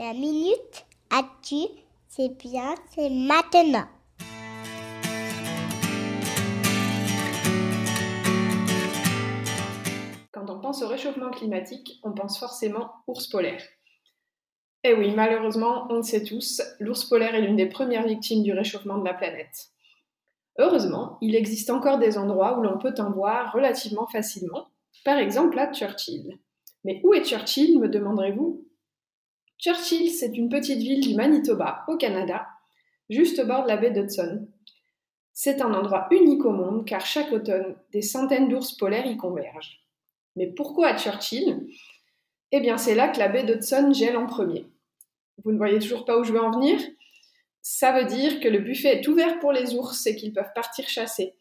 La minute as-tu C'est bien, c'est maintenant. Quand on pense au réchauffement climatique, on pense forcément ours polaire. Eh oui, malheureusement, on le sait tous, l'ours polaire est l'une des premières victimes du réchauffement de la planète. Heureusement, il existe encore des endroits où l'on peut en voir relativement facilement, par exemple à Churchill. Mais où est Churchill, me demanderez-vous? Churchill, c'est une petite ville du Manitoba, au Canada, juste au bord de la baie d'Hudson. C'est un endroit unique au monde car chaque automne, des centaines d'ours polaires y convergent. Mais pourquoi à Churchill? Eh bien, c'est là que la baie d'Hudson gèle en premier. Vous ne voyez toujours pas où je veux en venir? Ça veut dire que le buffet est ouvert pour les ours et qu'ils peuvent partir chasser.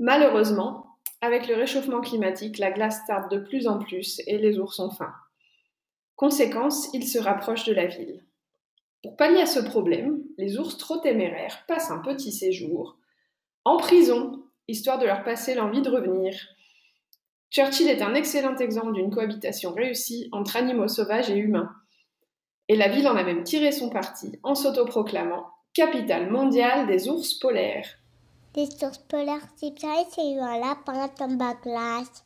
Malheureusement, avec le réchauffement climatique, la glace tarde de plus en plus et les ours ont faim. Conséquence, ils se rapprochent de la ville. Pour pallier à ce problème, les ours trop téméraires passent un petit séjour en prison, histoire de leur passer l'envie de revenir. Churchill est un excellent exemple d'une cohabitation réussie entre animaux sauvages et humains. Et la ville en a même tiré son parti en s'autoproclamant capitale mondiale des ours polaires. Les ours polaires, c'est un lapin glace.